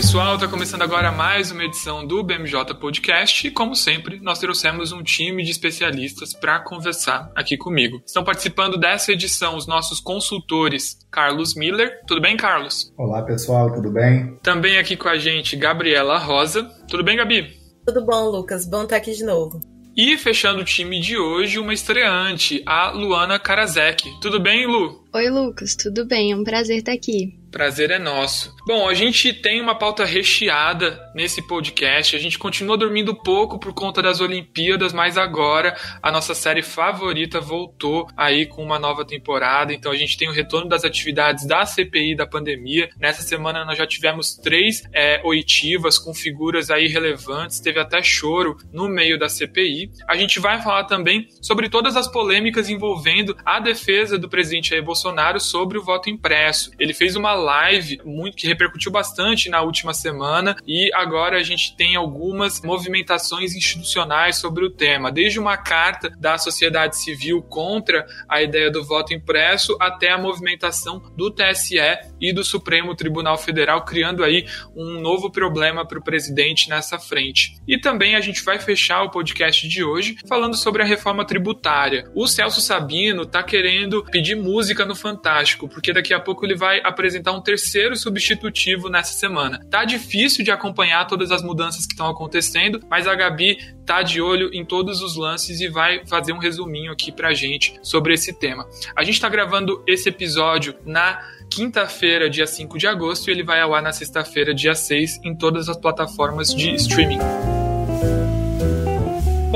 Pessoal, está começando agora mais uma edição do BMJ Podcast e, como sempre, nós trouxemos um time de especialistas para conversar aqui comigo. Estão participando dessa edição os nossos consultores Carlos Miller. Tudo bem, Carlos? Olá pessoal, tudo bem? Também aqui com a gente Gabriela Rosa. Tudo bem, Gabi? Tudo bom, Lucas. Bom estar aqui de novo. E fechando o time de hoje, uma estreante, a Luana Karasek. Tudo bem, Lu? Oi, Lucas. Tudo bem? É um prazer estar aqui. Prazer é nosso. Bom, a gente tem uma pauta recheada nesse podcast. A gente continua dormindo pouco por conta das Olimpíadas, mas agora a nossa série favorita voltou aí com uma nova temporada. Então a gente tem o retorno das atividades da CPI da pandemia. Nessa semana nós já tivemos três é, oitivas com figuras aí relevantes. Teve até choro no meio da CPI. A gente vai falar também sobre todas as polêmicas envolvendo a defesa do presidente Jair Bolsonaro sobre o voto impresso. Ele fez uma live muito que repercutiu bastante na última semana e agora a gente tem algumas movimentações institucionais sobre o tema, desde uma carta da sociedade civil contra a ideia do voto impresso até a movimentação do TSE e do Supremo Tribunal Federal, criando aí um novo problema para o presidente nessa frente. E também a gente vai fechar o podcast de hoje falando sobre a reforma tributária. O Celso Sabino está querendo pedir música no Fantástico, porque daqui a pouco ele vai apresentar um terceiro substitutivo nessa semana. Tá difícil de acompanhar todas as mudanças que estão acontecendo, mas a Gabi tá de olho em todos os lances e vai fazer um resuminho aqui pra gente sobre esse tema. A gente tá gravando esse episódio na quinta-feira, dia 5 de agosto, e ele vai ao ar na sexta-feira, dia 6, em todas as plataformas de streaming.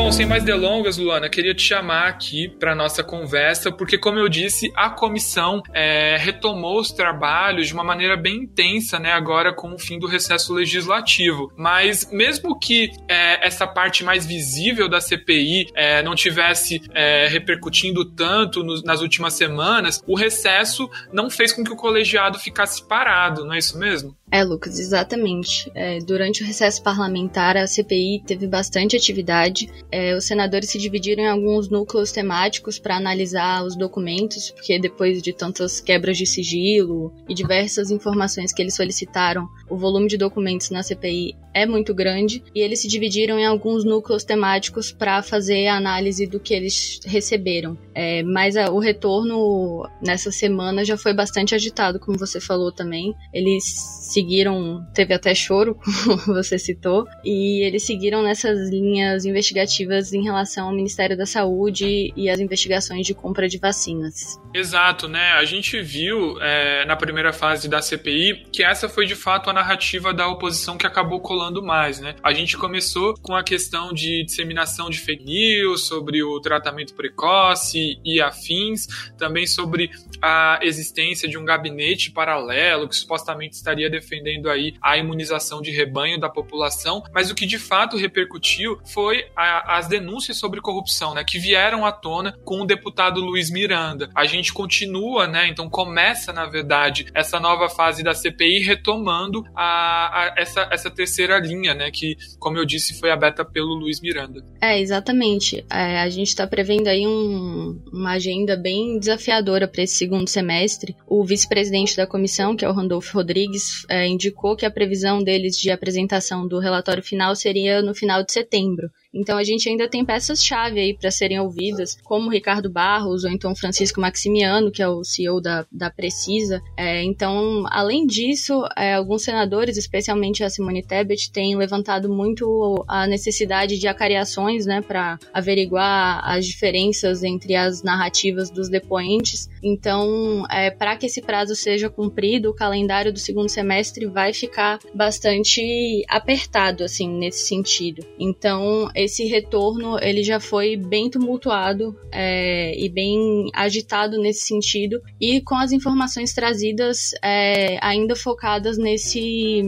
Bom, sem mais delongas, Luana, queria te chamar aqui para nossa conversa, porque, como eu disse, a comissão é, retomou os trabalhos de uma maneira bem intensa, né, agora com o fim do recesso legislativo. Mas, mesmo que é, essa parte mais visível da CPI é, não tivesse é, repercutindo tanto nas últimas semanas, o recesso não fez com que o colegiado ficasse parado, não é isso mesmo? É, Lucas, exatamente. É, durante o recesso parlamentar, a CPI teve bastante atividade. É, os senadores se dividiram em alguns núcleos temáticos para analisar os documentos, porque depois de tantas quebras de sigilo e diversas informações que eles solicitaram, o volume de documentos na CPI é muito grande e eles se dividiram em alguns núcleos temáticos para fazer a análise do que eles receberam. É, mas a, o retorno nessa semana já foi bastante agitado, como você falou também. Eles seguiram, teve até choro, como você citou, e eles seguiram nessas linhas investigativas em relação ao Ministério da Saúde e as investigações de compra de vacinas. Exato, né? A gente viu é, na primeira fase da CPI que essa foi de fato a narrativa da oposição que acabou colando mais, né? A gente começou com a questão de disseminação de fake news, sobre o tratamento precoce e afins, também sobre a existência de um gabinete paralelo que supostamente estaria defendendo aí a imunização de rebanho da população, mas o que de fato repercutiu foi a, as denúncias sobre corrupção, né, que vieram à tona com o deputado Luiz Miranda. A gente continua, né, então começa na verdade essa nova fase da CPI retomando a, a essa, essa terceira linha, né, que como eu disse foi aberta pelo Luiz Miranda. É, exatamente. É, a gente está prevendo aí um, uma agenda bem desafiadora para esse segundo semestre. O vice-presidente da comissão, que é o Randolfo Rodrigues, é, indicou que a previsão deles de apresentação do relatório final seria no final de setembro. Então a gente ainda tem peças-chave aí para serem ouvidas, como Ricardo Barros ou então Francisco Maximiano, que é o CEO da, da Precisa. É, então, além disso, é, alguns senadores, especialmente a Simone Tebet, têm levantado muito a necessidade de acariações, né, para averiguar as diferenças entre as narrativas dos depoentes. Então, é, para que esse prazo seja cumprido, o calendário do segundo semestre vai ficar bastante apertado, assim, nesse sentido. Então, esse retorno ele já foi bem tumultuado é, e bem agitado nesse sentido e com as informações trazidas é, ainda focadas nesse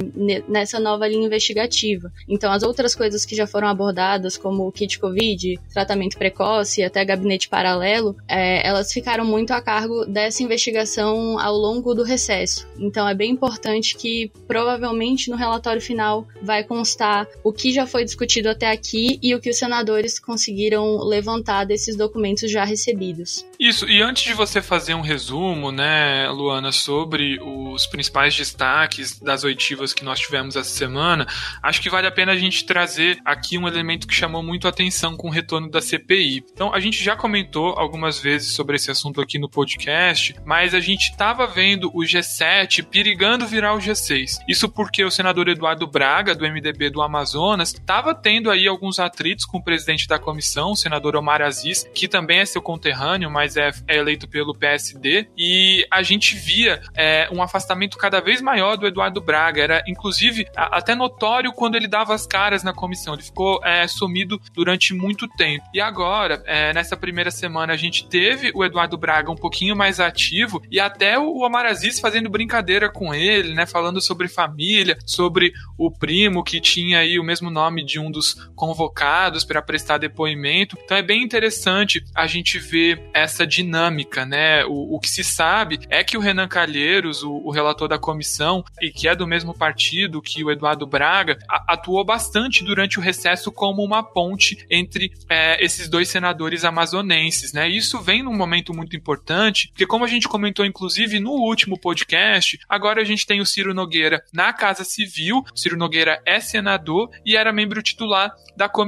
nessa nova linha investigativa. Então as outras coisas que já foram abordadas como o kit covid, tratamento precoce até gabinete paralelo, é, elas ficaram muito a cargo dessa investigação ao longo do recesso. Então é bem importante que provavelmente no relatório final vai constar o que já foi discutido até aqui e o que os senadores conseguiram levantar desses documentos já recebidos. Isso, e antes de você fazer um resumo, né, Luana, sobre os principais destaques das oitivas que nós tivemos essa semana, acho que vale a pena a gente trazer aqui um elemento que chamou muito a atenção com o retorno da CPI. Então, a gente já comentou algumas vezes sobre esse assunto aqui no podcast, mas a gente estava vendo o G7 perigando virar o G6. Isso porque o senador Eduardo Braga, do MDB do Amazonas, estava tendo aí alguns atritos com o presidente da comissão, o senador Omar Aziz, que também é seu conterrâneo, mas é, é eleito pelo PSD, e a gente via é, um afastamento cada vez maior do Eduardo Braga. Era, inclusive, a, até notório quando ele dava as caras na comissão. Ele ficou é, sumido durante muito tempo. E agora, é, nessa primeira semana, a gente teve o Eduardo Braga um pouquinho mais ativo e até o Omar Aziz fazendo brincadeira com ele, né? Falando sobre família, sobre o primo que tinha aí o mesmo nome de um dos convocados para prestar depoimento. Então é bem interessante a gente ver essa dinâmica, né? O, o que se sabe é que o Renan Calheiros, o, o, relator da comissão, e que é do mesmo partido que o Eduardo Braga, a, atuou bastante durante o recesso como uma ponte entre é, esses dois senadores amazonenses, né? Isso vem num momento muito importante, porque como a gente comentou inclusive no último podcast, agora a gente tem o Ciro Nogueira na Casa Civil, o Ciro Nogueira é senador e era membro titular da comissão.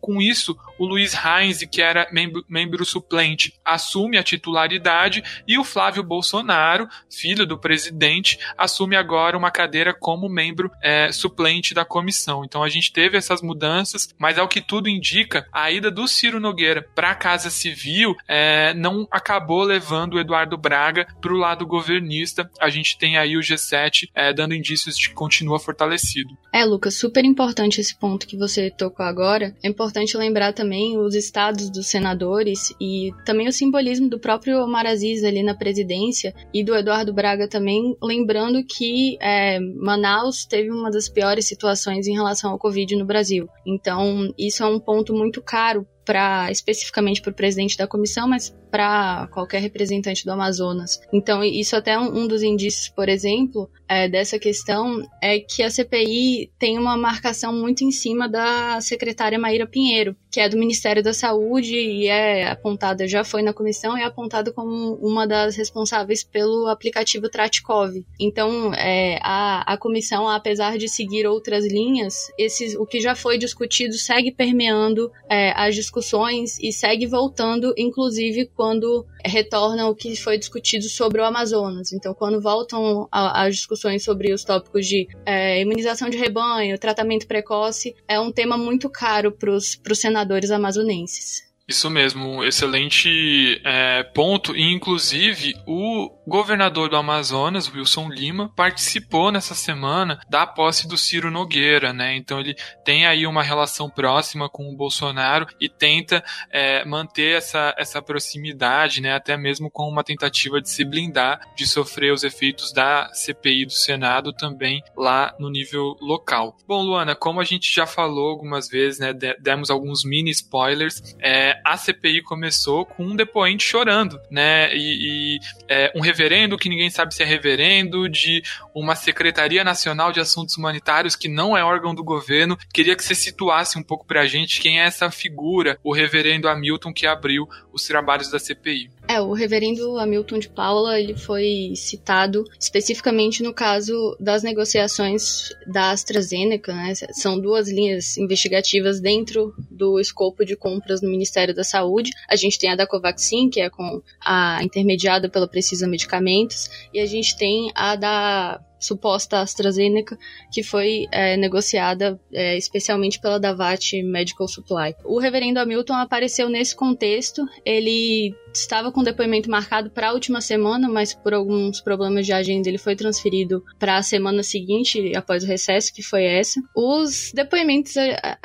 Com isso, o Luiz Heinz, que era membro, membro suplente, assume a titularidade e o Flávio Bolsonaro, filho do presidente, assume agora uma cadeira como membro é, suplente da comissão. Então a gente teve essas mudanças, mas ao que tudo indica, a ida do Ciro Nogueira para a Casa Civil é, não acabou levando o Eduardo Braga para o lado governista. A gente tem aí o G7 é, dando indícios de que continua fortalecido. É, Lucas, super importante esse ponto que você tocou agora. É importante lembrar também também os estados dos senadores e também o simbolismo do próprio Omar Aziz ali na presidência e do Eduardo Braga também, lembrando que é, Manaus teve uma das piores situações em relação ao Covid no Brasil. Então, isso é um ponto muito caro para especificamente para o presidente da comissão, mas para qualquer representante do Amazonas. Então, isso até um, um dos indícios, por exemplo, é, dessa questão é que a CPI tem uma marcação muito em cima da secretária Maíra Pinheiro, que é do Ministério da Saúde e é apontada, já foi na comissão, e é apontada como uma das responsáveis pelo aplicativo Tratkov. Então, é, a, a comissão, apesar de seguir outras linhas, esses, o que já foi discutido segue permeando é, as discussões e segue voltando, inclusive quando retorna o que foi discutido sobre o Amazonas. Então, quando voltam as discussões sobre os tópicos de é, imunização de rebanho, tratamento precoce, é um tema muito caro para os senadores amazonenses. Isso mesmo, um excelente é, ponto. E, inclusive, o governador do Amazonas, Wilson Lima, participou nessa semana da posse do Ciro Nogueira, né? Então ele tem aí uma relação próxima com o Bolsonaro e tenta é, manter essa, essa proximidade, né? Até mesmo com uma tentativa de se blindar de sofrer os efeitos da CPI do Senado também lá no nível local. Bom, Luana, como a gente já falou algumas vezes, né? Demos alguns mini spoilers. É, a CPI começou com um depoente chorando, né? E, e é, um reverendo que ninguém sabe se é reverendo, de uma Secretaria Nacional de Assuntos Humanitários que não é órgão do governo. Queria que você situasse um pouco pra gente quem é essa figura, o reverendo Hamilton que abriu os trabalhos da CPI. É, o reverendo Hamilton de Paula, ele foi citado especificamente no caso das negociações da AstraZeneca, né? São duas linhas investigativas dentro do escopo de compras no Ministério da Saúde. A gente tem a da Covaxin, que é com a intermediada pela Precisa Medicamentos, e a gente tem a da suposta AstraZeneca, que foi é, negociada é, especialmente pela Davat Medical Supply. O reverendo Hamilton apareceu nesse contexto, ele estava com o depoimento marcado para a última semana, mas por alguns problemas de agenda ele foi transferido para a semana seguinte, após o recesso, que foi essa. Os depoimentos,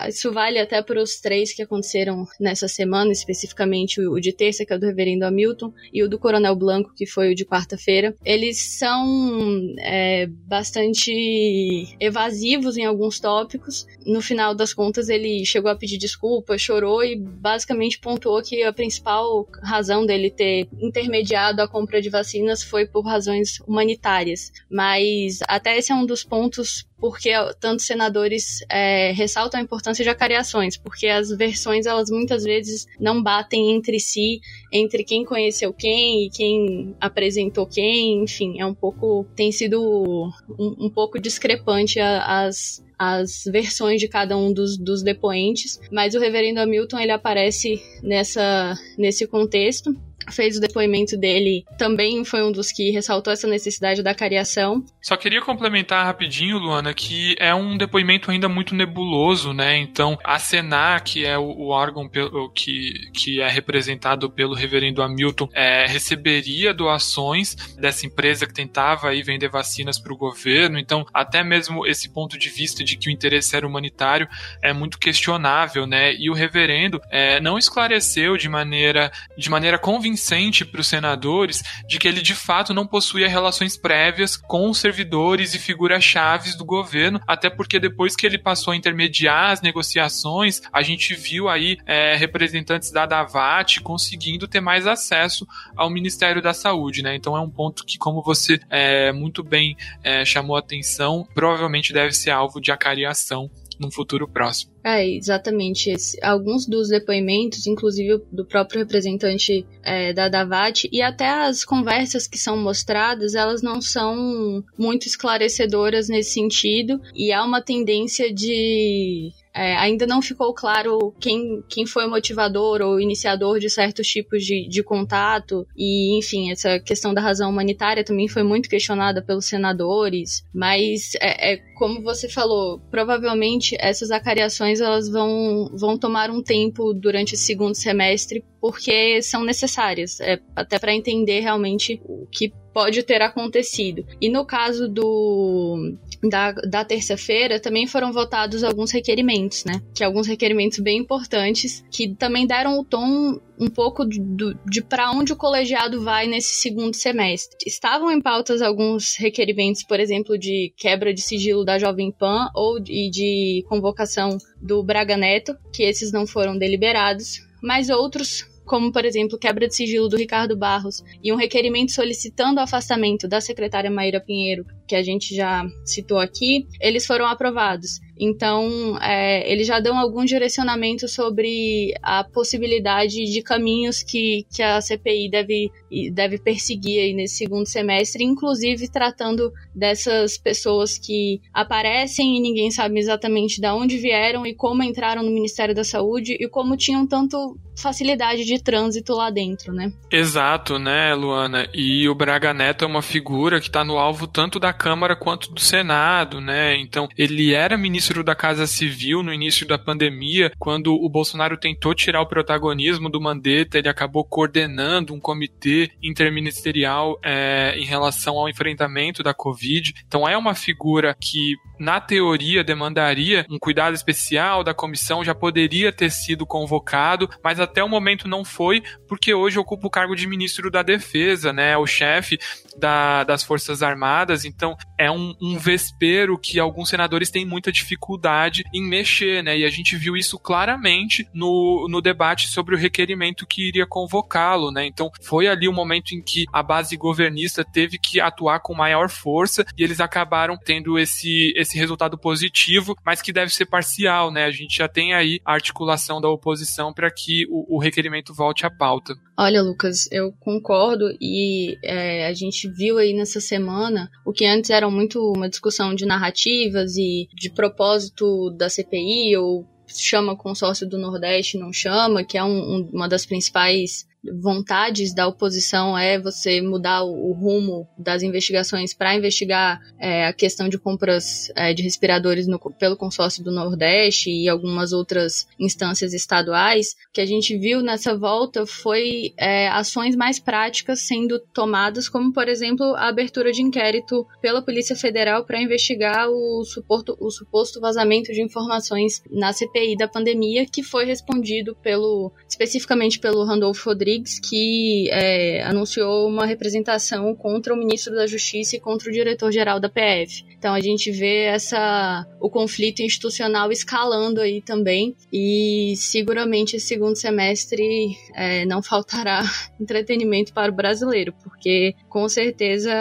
isso vale até para os três que aconteceram nessa semana, especificamente o de terça, que é do reverendo Hamilton, e o do Coronel Blanco, que foi o de quarta-feira. Eles são é, bastante evasivos em alguns tópicos. No final das contas, ele chegou a pedir desculpa, chorou e basicamente pontuou que a principal razão dele ter intermediado a compra de vacinas foi por razões humanitárias. Mas até esse é um dos pontos porque tantos senadores é, ressaltam a importância de acariações, porque as versões elas muitas vezes não batem entre si, entre quem conheceu quem e quem apresentou quem, enfim, é um pouco tem sido um, um pouco discrepante as as versões de cada um dos, dos depoentes, mas o reverendo Hamilton ele aparece nessa, nesse contexto fez o depoimento dele, também foi um dos que ressaltou essa necessidade da cariação. Só queria complementar rapidinho, Luana, que é um depoimento ainda muito nebuloso, né? Então, a Senar, que é o, o órgão que, que é representado pelo reverendo Hamilton, é, receberia doações dessa empresa que tentava aí vender vacinas para o governo. Então, até mesmo esse ponto de vista de que o interesse era humanitário é muito questionável, né? E o reverendo é, não esclareceu de maneira, de maneira convincente convincente para os senadores de que ele de fato não possuía relações prévias com os servidores e figuras chaves do governo, até porque depois que ele passou a intermediar as negociações, a gente viu aí é, representantes da Davat conseguindo ter mais acesso ao Ministério da Saúde, né? Então é um ponto que, como você é, muito bem é, chamou a atenção, provavelmente deve ser alvo de acariação num futuro próximo. É, exatamente. Alguns dos depoimentos, inclusive do próprio representante é, da Davat, e até as conversas que são mostradas, elas não são muito esclarecedoras nesse sentido, e há uma tendência de é, ainda não ficou claro quem, quem foi o motivador ou iniciador de certos tipos de, de contato, e enfim, essa questão da razão humanitária também foi muito questionada pelos senadores, mas é, é como você falou, provavelmente essas acariações elas vão, vão tomar um tempo durante o segundo semestre porque são necessárias, é, até para entender realmente o que pode ter acontecido. E no caso do da, da terça-feira também foram votados alguns requerimentos, né? Que alguns requerimentos bem importantes que também deram o tom um pouco de, de para onde o colegiado vai nesse segundo semestre. Estavam em pautas alguns requerimentos, por exemplo, de quebra de sigilo da Jovem Pan ou de convocação do Braga Neto, que esses não foram deliberados, mas outros como, por exemplo, quebra de sigilo do Ricardo Barros e um requerimento solicitando o afastamento da secretária Maíra Pinheiro, que a gente já citou aqui, eles foram aprovados. Então, é, eles já dão algum direcionamento sobre a possibilidade de caminhos que, que a CPI deve, deve perseguir aí nesse segundo semestre, inclusive tratando dessas pessoas que aparecem e ninguém sabe exatamente de onde vieram e como entraram no Ministério da Saúde e como tinham tanto facilidade de trânsito lá dentro, né? Exato, né, Luana? E o Braga Neto é uma figura que está no alvo tanto da Câmara quanto do Senado, né? Então, ele era ministro da Casa Civil no início da pandemia, quando o Bolsonaro tentou tirar o protagonismo do Mandetta, ele acabou coordenando um comitê interministerial é, em relação ao enfrentamento da Covid. Então é uma figura que, na teoria, demandaria um cuidado especial da comissão, já poderia ter sido convocado, mas até o momento não foi, porque hoje ocupa o cargo de ministro da Defesa, né? O chefe da, das Forças Armadas. Então é um, um vespero que alguns senadores têm muita dificuldade dificuldade em mexer, né? E a gente viu isso claramente no, no debate sobre o requerimento que iria convocá-lo, né? Então foi ali o momento em que a base governista teve que atuar com maior força e eles acabaram tendo esse, esse resultado positivo, mas que deve ser parcial, né? A gente já tem aí a articulação da oposição para que o, o, requerimento volte à pauta. Olha, Lucas, eu concordo e é, a gente viu aí nessa semana o que antes era muito uma discussão de narrativas e de propósito da CPI ou chama consórcio do Nordeste, não chama, que é um, um, uma das principais vontades da oposição é você mudar o, o rumo das investigações para investigar é, a questão de compras é, de respiradores no, pelo consórcio do Nordeste e algumas outras instâncias estaduais, que a gente viu nessa volta foi é, ações mais práticas sendo tomadas, como por exemplo a abertura de inquérito pela Polícia Federal para investigar o, suporto, o suposto vazamento de informações na CPI da pandemia, que foi respondido pelo especificamente pelo Randolfo Rodrigues, que é, anunciou uma representação contra o ministro da Justiça e contra o diretor-geral da PF. Então a gente vê essa o conflito institucional escalando aí também e seguramente esse segundo semestre é, não faltará entretenimento para o brasileiro, porque com certeza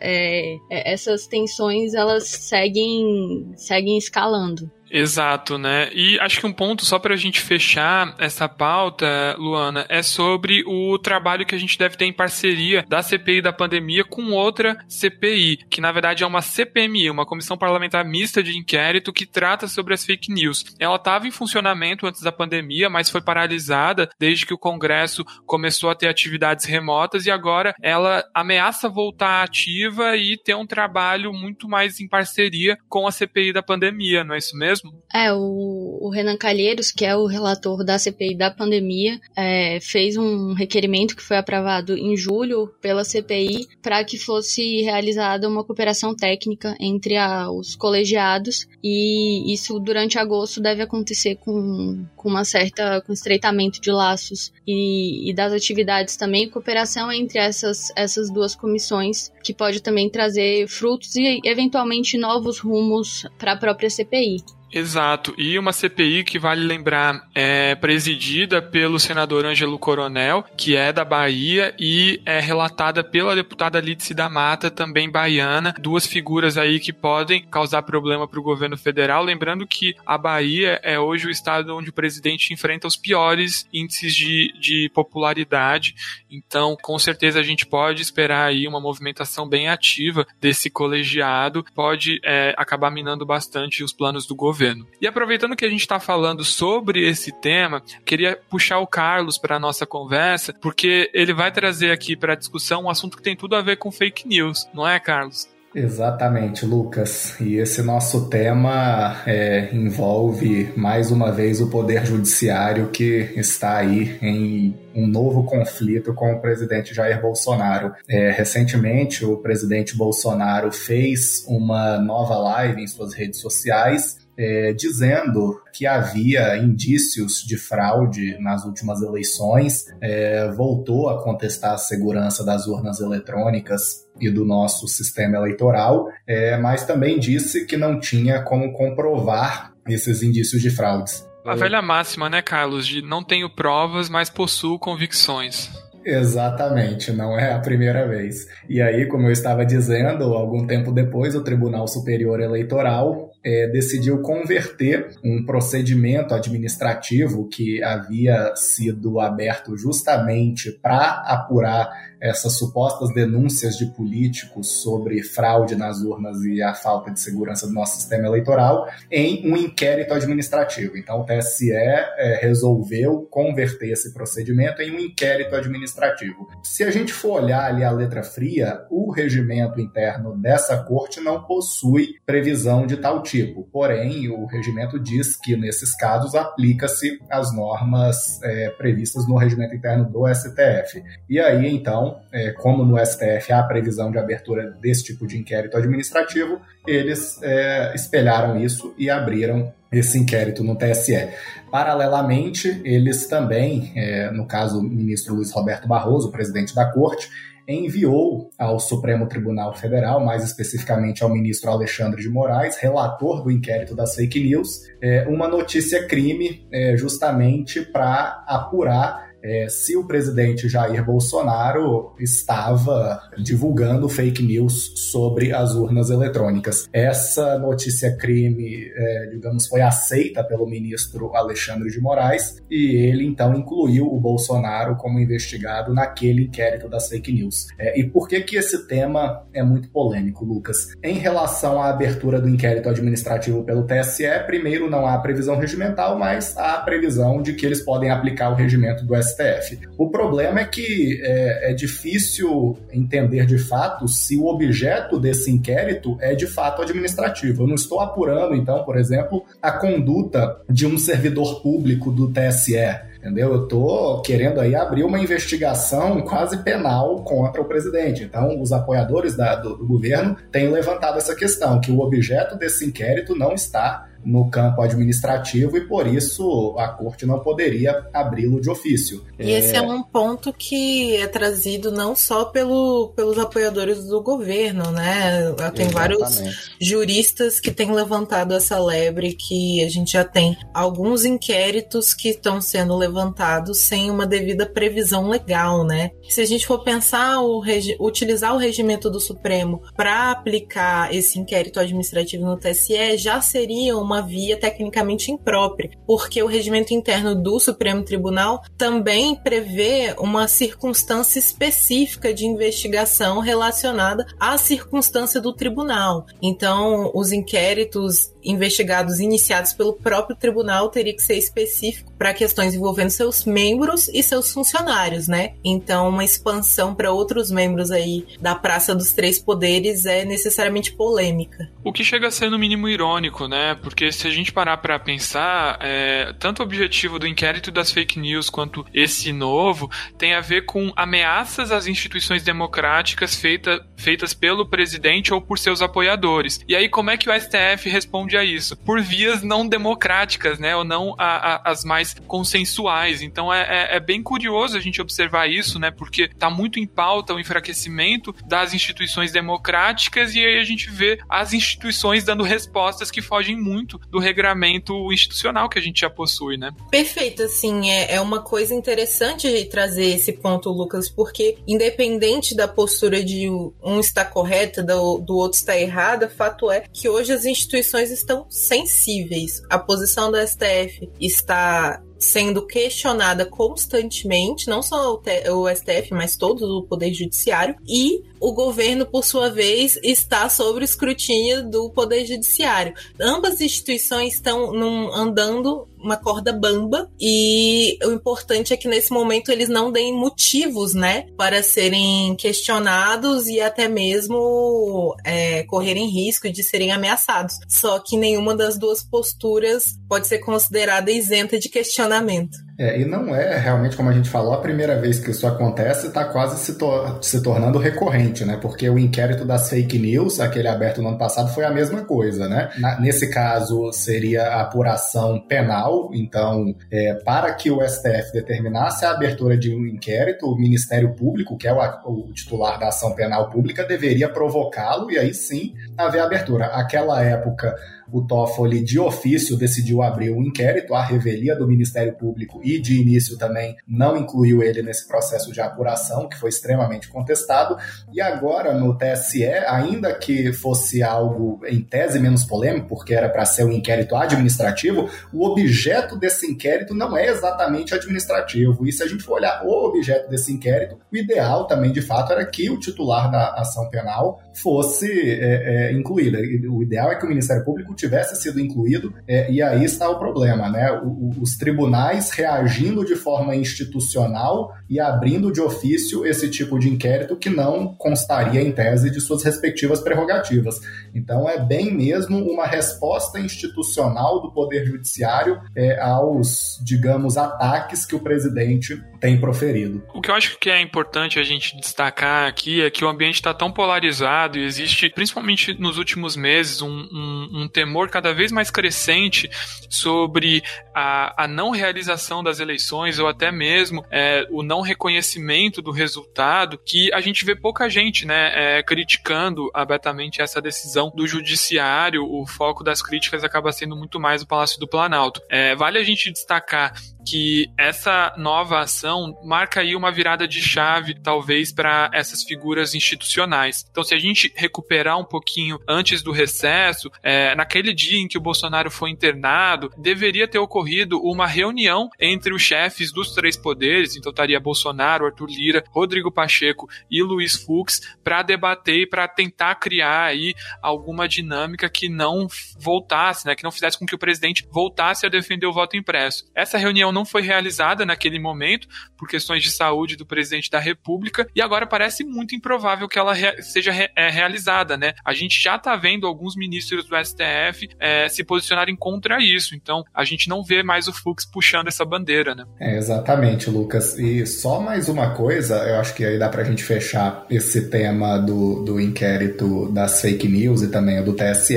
é, é essas tensões elas seguem seguem escalando. Exato, né? E acho que um ponto só para a gente fechar essa pauta, Luana, é sobre o trabalho que a gente deve ter em parceria da CPI da pandemia com outra CPI, que na verdade é uma CPMI, uma Comissão Parlamentar Mista de Inquérito que trata sobre as fake news. Ela estava em funcionamento antes da pandemia, mas foi paralisada desde que o Congresso começou a ter atividades remotas e agora ela ameaça voltar ativa e ter um trabalho muito mais em parceria com a CPI da pandemia, não é isso mesmo? Mesmo? É, o, o Renan Calheiros, que é o relator da CPI da pandemia, é, fez um requerimento que foi aprovado em julho pela CPI para que fosse realizada uma cooperação técnica entre a, os colegiados e isso durante agosto deve acontecer com, com uma certa com estreitamento de laços e, e das atividades também, cooperação entre essas, essas duas comissões que pode também trazer frutos e eventualmente novos rumos para a própria CPI. Exato. E uma CPI que vale lembrar é presidida pelo senador Ângelo Coronel, que é da Bahia e é relatada pela deputada Lídice da Mata, também baiana, duas figuras aí que podem causar problema para o governo federal. Lembrando que a Bahia é hoje o estado onde o presidente enfrenta os piores índices de, de popularidade. Então, com certeza a gente pode esperar aí uma movimentação bem ativa desse colegiado, pode é, acabar minando bastante os planos do governo governo. E aproveitando que a gente está falando sobre esse tema, queria puxar o Carlos para a nossa conversa, porque ele vai trazer aqui para a discussão um assunto que tem tudo a ver com fake news, não é, Carlos? Exatamente, Lucas. E esse nosso tema é, envolve mais uma vez o Poder Judiciário que está aí em um novo conflito com o presidente Jair Bolsonaro. É, recentemente, o presidente Bolsonaro fez uma nova live em suas redes sociais é, dizendo que havia indícios de fraude nas últimas eleições, é, voltou a contestar a segurança das urnas eletrônicas e do nosso sistema eleitoral, é, mas também disse que não tinha como comprovar esses indícios de fraudes. A velha máxima, né, Carlos, de não tenho provas, mas possuo convicções. Exatamente, não é a primeira vez. E aí, como eu estava dizendo, algum tempo depois, o Tribunal Superior Eleitoral é, decidiu converter um procedimento administrativo que havia sido aberto justamente para apurar essas supostas denúncias de políticos sobre fraude nas urnas e a falta de segurança do nosso sistema eleitoral em um inquérito administrativo. Então, o TSE é, resolveu converter esse procedimento em um inquérito administrativo. Se a gente for olhar ali a letra fria, o regimento interno dessa corte não possui previsão de tal tipo. Porém, o regimento diz que, nesses casos, aplica-se as normas é, previstas no regimento interno do STF. E aí, então, é, como no STF há previsão de abertura desse tipo de inquérito administrativo, eles é, espelharam isso e abriram esse inquérito no TSE. Paralelamente, eles também, é, no caso o ministro Luiz Roberto Barroso, presidente da corte, enviou ao Supremo Tribunal Federal, mais especificamente ao ministro Alexandre de Moraes, relator do inquérito das fake news, é, uma notícia crime é, justamente para apurar é, se o presidente Jair Bolsonaro estava divulgando fake news sobre as urnas eletrônicas. Essa notícia crime, é, digamos, foi aceita pelo ministro Alexandre de Moraes e ele então incluiu o Bolsonaro como investigado naquele inquérito das fake news. É, e por que que esse tema é muito polêmico, Lucas? Em relação à abertura do inquérito administrativo pelo TSE, primeiro não há previsão regimental, mas há previsão de que eles podem aplicar o regimento do STF STF. O problema é que é, é difícil entender de fato se o objeto desse inquérito é de fato administrativo. Eu não estou apurando, então, por exemplo, a conduta de um servidor público do TSE entendeu? Eu tô querendo aí abrir uma investigação quase penal contra o presidente. Então, os apoiadores da, do, do governo têm levantado essa questão, que o objeto desse inquérito não está no campo administrativo e por isso a corte não poderia abri-lo de ofício. E é... esse é um ponto que é trazido não só pelo, pelos apoiadores do governo, né? Tem Exatamente. vários juristas que têm levantado essa lebre que a gente já tem alguns inquéritos que estão sendo levantados sem uma devida previsão legal, né? Se a gente for pensar o regi utilizar o regimento do Supremo para aplicar esse inquérito administrativo no TSE já seria uma uma via tecnicamente imprópria, porque o regimento interno do Supremo Tribunal também prevê uma circunstância específica de investigação relacionada à circunstância do tribunal. Então, os inquéritos investigados iniciados pelo próprio tribunal teria que ser específico para questões envolvendo seus membros e seus funcionários, né? Então, uma expansão para outros membros aí da Praça dos Três Poderes é necessariamente polêmica. O que chega a ser no mínimo irônico, né? Porque se a gente parar para pensar, é, tanto o objetivo do inquérito das fake news quanto esse novo tem a ver com ameaças às instituições democráticas feita, feitas pelo presidente ou por seus apoiadores. E aí, como é que o STF responde responde a isso por vias não democráticas, né, ou não a, a, as mais consensuais. Então é, é, é, bem curioso a gente observar isso, né, porque está muito em pauta o enfraquecimento das instituições democráticas e aí a gente vê as instituições dando respostas que fogem muito do regramento institucional que a gente já possui, né? Perfeito, assim, é, é uma coisa interessante trazer esse ponto, Lucas, porque independente da postura de um está correta, do, do outro está errada, fato é que hoje as instituições estão sensíveis. A posição do STF está sendo questionada constantemente, não só o, STF, mas todo o Poder Judiciário, e o governo, por sua vez, está sob o escrutínio do Poder Judiciário. Ambas instituições estão num, andando uma corda bamba e o importante é que nesse momento eles não deem motivos, né, para serem questionados e até mesmo é, correrem risco de serem ameaçados. Só que nenhuma das duas posturas pode ser considerada isenta de questionamento. É, e não é realmente, como a gente falou, a primeira vez que isso acontece está quase se, to se, tornando recorrente, né? Porque o inquérito das fake news, aquele aberto no ano passado, foi a mesma coisa, né? Na, nesse caso, seria a apuração penal, então, é, para que o STF determinasse a abertura de um inquérito, o Ministério Público, que é o, o titular da ação penal pública, deveria provocá-lo e aí sim haver abertura. Aquela época o Toffoli, de ofício, decidiu abrir um inquérito à revelia do Ministério Público e, de início, também não incluiu ele nesse processo de apuração, que foi extremamente contestado. E agora, no TSE, ainda que fosse algo em tese menos polêmico, porque era para ser um inquérito administrativo, o objeto desse inquérito não é exatamente administrativo. E se a gente for olhar o objeto desse inquérito, o ideal também, de fato, era que o titular da ação penal fosse é, é, incluído. O ideal é que o Ministério Público tivesse sido incluído, é, e aí está o problema, né? O, os tribunais reagindo de forma institucional e abrindo de ofício esse tipo de inquérito que não constaria em tese de suas respectivas prerrogativas. Então é bem mesmo uma resposta institucional do Poder Judiciário é, aos, digamos, ataques que o presidente tem proferido. O que eu acho que é importante a gente destacar aqui é que o ambiente está tão polarizado e existe, principalmente nos últimos meses, um, um, um temor cada vez mais crescente sobre a, a, não realização das eleições ou até mesmo é, o não reconhecimento do resultado, que a gente vê pouca gente né, é, criticando abertamente essa decisão do judiciário. O foco das críticas acaba sendo muito mais o Palácio do Planalto. É, vale a gente destacar que essa nova ação marca aí uma virada de chave, talvez, para essas figuras institucionais. Então, se a gente recuperar um pouquinho antes do recesso, é, naquele dia em que o Bolsonaro foi internado, deveria ter ocorrido uma reunião entre os chefes dos três poderes, então estaria Bolsonaro, Arthur Lira, Rodrigo Pacheco e Luiz Fux para debater e para tentar criar aí alguma dinâmica que não voltasse, né, que não fizesse com que o presidente voltasse a defender o voto impresso. Essa reunião não foi realizada naquele momento por questões de saúde do presidente da República e agora parece muito improvável que ela seja re é, realizada, né? A gente já está vendo alguns ministros do STF é, se posicionarem contra isso, então a gente não vê mais o Fux puxando essa bandeira, né? É, exatamente, Lucas. E só mais uma coisa, eu acho que aí dá pra gente fechar esse tema do, do inquérito das fake news e também do TSE.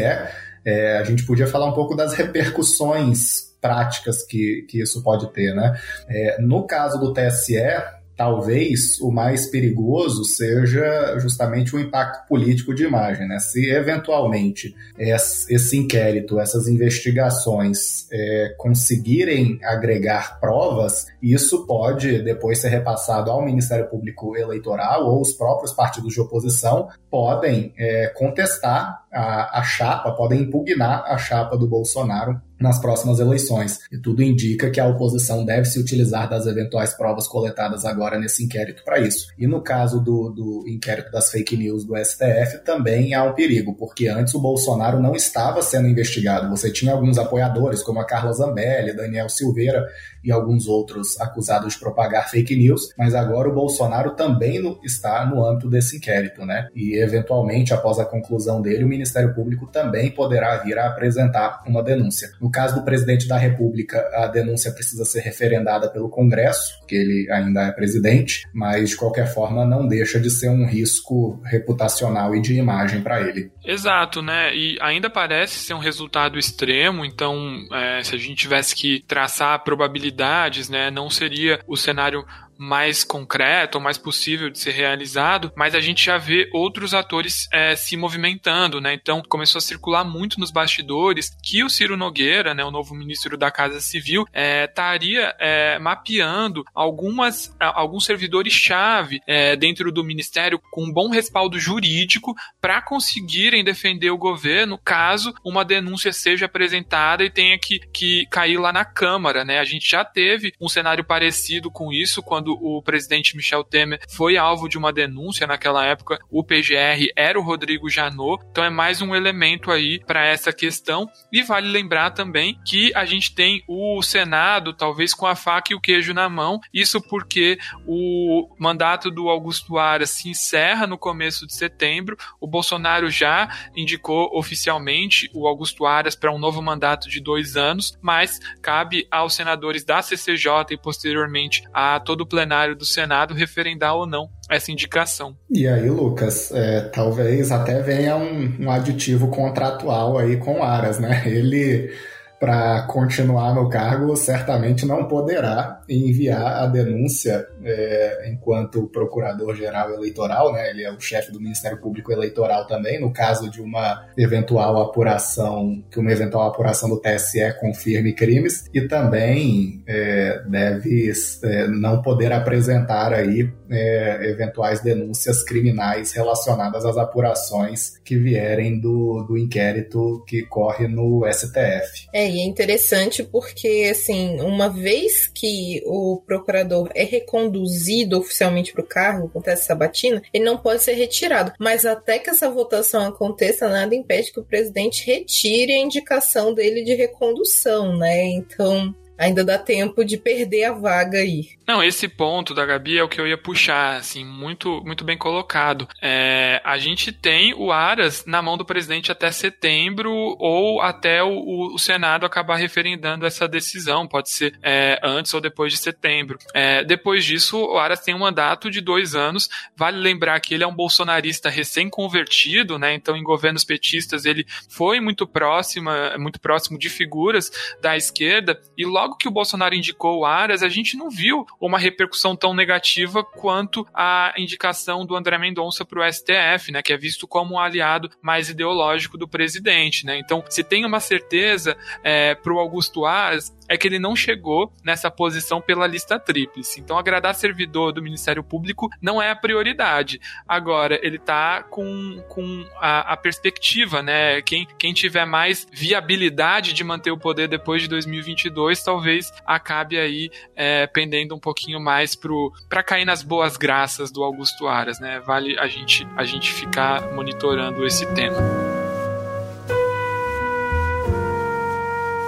É, a gente podia falar um pouco das repercussões práticas que, que isso pode ter, né? É, no caso do TSE, talvez o mais perigoso seja justamente o impacto político de imagem. Né? Se eventualmente esse inquérito, essas investigações é, conseguirem agregar provas, isso pode depois ser repassado ao Ministério Público Eleitoral ou os próprios partidos de oposição podem é, contestar a, a chapa, podem impugnar a chapa do Bolsonaro nas próximas eleições. E tudo indica que a oposição deve se utilizar das eventuais provas coletadas agora nesse inquérito para isso. E no caso do, do inquérito das fake news do STF, também há um perigo, porque antes o Bolsonaro não estava sendo investigado. Você tinha alguns apoiadores, como a Carla Zambelli, Daniel Silveira, e alguns outros acusados de propagar fake news, mas agora o Bolsonaro também no, está no âmbito desse inquérito, né? E eventualmente, após a conclusão dele, o Ministério Público também poderá vir a apresentar uma denúncia. No caso do presidente da República, a denúncia precisa ser referendada pelo Congresso, que ele ainda é presidente, mas de qualquer forma não deixa de ser um risco reputacional e de imagem para ele. Exato, né? E ainda parece ser um resultado extremo, então é, se a gente tivesse que traçar a probabilidade né? Não seria o cenário mais concreto ou mais possível de ser realizado, mas a gente já vê outros atores é, se movimentando, né? Então começou a circular muito nos bastidores que o Ciro Nogueira, né, o novo ministro da Casa Civil, é, estaria é, mapeando algumas alguns servidores chave é, dentro do ministério com um bom respaldo jurídico para conseguirem defender o governo caso uma denúncia seja apresentada e tenha que, que cair lá na Câmara, né? A gente já teve um cenário parecido com isso quando quando o presidente Michel Temer foi alvo de uma denúncia naquela época, o PGR era o Rodrigo Janot. Então é mais um elemento aí para essa questão. E vale lembrar também que a gente tem o Senado, talvez com a faca e o queijo na mão. Isso porque o mandato do Augusto Aras se encerra no começo de setembro. O Bolsonaro já indicou oficialmente o Augusto Aras para um novo mandato de dois anos, mas cabe aos senadores da CCJ e posteriormente a todo o plenário do Senado referendar ou não essa indicação. E aí, Lucas, é, talvez até venha um, um aditivo contratual aí com Aras, né? Ele para continuar no cargo, certamente não poderá enviar a denúncia é, enquanto procurador-geral eleitoral, né? Ele é o chefe do Ministério Público Eleitoral também, no caso de uma eventual apuração, que uma eventual apuração do TSE confirme crimes, e também é, deve é, não poder apresentar aí é, eventuais denúncias criminais relacionadas às apurações que vierem do, do inquérito que corre no STF. É, e é interessante porque, assim, uma vez que o procurador é reconduzido oficialmente para o cargo, acontece essa batina, ele não pode ser retirado. Mas até que essa votação aconteça, nada impede que o presidente retire a indicação dele de recondução, né? Então, ainda dá tempo de perder a vaga aí. Não, esse ponto da Gabi é o que eu ia puxar, assim, muito, muito bem colocado. É, a gente tem o Aras na mão do presidente até setembro ou até o, o Senado acabar referendando essa decisão, pode ser é, antes ou depois de setembro. É, depois disso, o Aras tem um mandato de dois anos. Vale lembrar que ele é um bolsonarista recém-convertido, né? Então, em governos petistas, ele foi muito próximo, muito próximo de figuras da esquerda e logo logo que o Bolsonaro indicou o Aras, a gente não viu uma repercussão tão negativa quanto a indicação do André Mendonça para o STF, né, que é visto como um aliado mais ideológico do presidente. Né? Então, se tem uma certeza é, para o Augusto Aras, é que ele não chegou nessa posição pela lista tríplice. Então, agradar servidor do Ministério Público não é a prioridade. Agora, ele está com, com a, a, perspectiva, né? Quem, quem tiver mais viabilidade de manter o poder depois de 2022, talvez talvez acabe aí é, pendendo um pouquinho mais para cair nas boas graças do Augusto Aras, né? Vale a gente, a gente ficar monitorando esse tema.